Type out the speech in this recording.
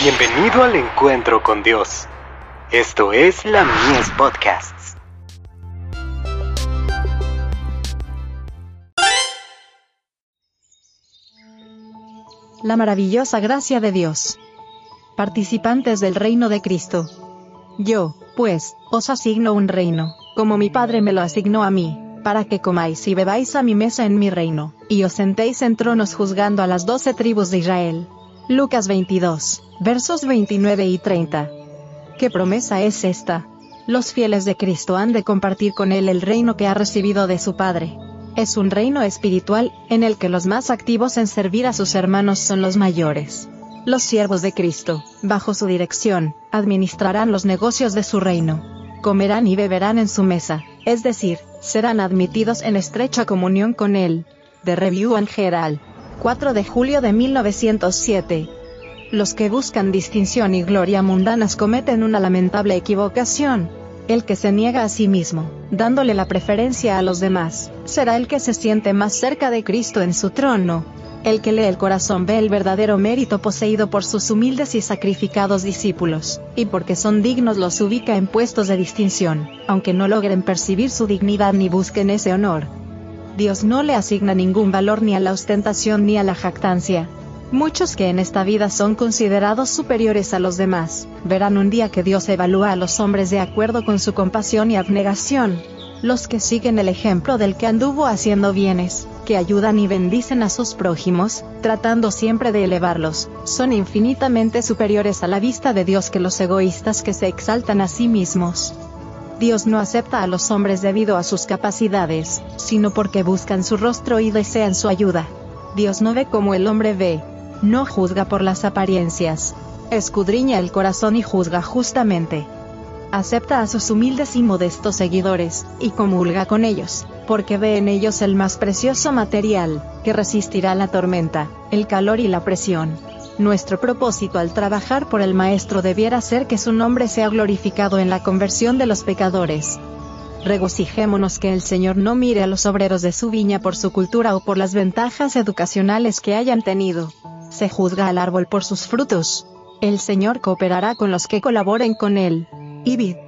Bienvenido al encuentro con Dios. Esto es la Mies Podcasts. La maravillosa gracia de Dios. Participantes del reino de Cristo. Yo, pues, os asigno un reino, como mi Padre me lo asignó a mí, para que comáis y bebáis a mi mesa en mi reino, y os sentéis en tronos juzgando a las doce tribus de Israel. Lucas 22, versos 29 y 30. ¿Qué promesa es esta? Los fieles de Cristo han de compartir con Él el reino que ha recibido de su Padre. Es un reino espiritual, en el que los más activos en servir a sus hermanos son los mayores. Los siervos de Cristo, bajo su dirección, administrarán los negocios de su reino. Comerán y beberán en su mesa, es decir, serán admitidos en estrecha comunión con Él. De Review and Herald. 4 de julio de 1907. Los que buscan distinción y gloria mundanas cometen una lamentable equivocación. El que se niega a sí mismo, dándole la preferencia a los demás, será el que se siente más cerca de Cristo en su trono. El que lee el corazón ve el verdadero mérito poseído por sus humildes y sacrificados discípulos, y porque son dignos los ubica en puestos de distinción, aunque no logren percibir su dignidad ni busquen ese honor. Dios no le asigna ningún valor ni a la ostentación ni a la jactancia. Muchos que en esta vida son considerados superiores a los demás, verán un día que Dios evalúa a los hombres de acuerdo con su compasión y abnegación. Los que siguen el ejemplo del que anduvo haciendo bienes, que ayudan y bendicen a sus prójimos, tratando siempre de elevarlos, son infinitamente superiores a la vista de Dios que los egoístas que se exaltan a sí mismos. Dios no acepta a los hombres debido a sus capacidades, sino porque buscan su rostro y desean su ayuda. Dios no ve como el hombre ve. No juzga por las apariencias. Escudriña el corazón y juzga justamente. Acepta a sus humildes y modestos seguidores, y comulga con ellos, porque ve en ellos el más precioso material, que resistirá la tormenta, el calor y la presión. Nuestro propósito al trabajar por el Maestro debiera ser que su nombre sea glorificado en la conversión de los pecadores. Regocijémonos que el Señor no mire a los obreros de su viña por su cultura o por las ventajas educacionales que hayan tenido. Se juzga al árbol por sus frutos. El Señor cooperará con los que colaboren con él. Ibid.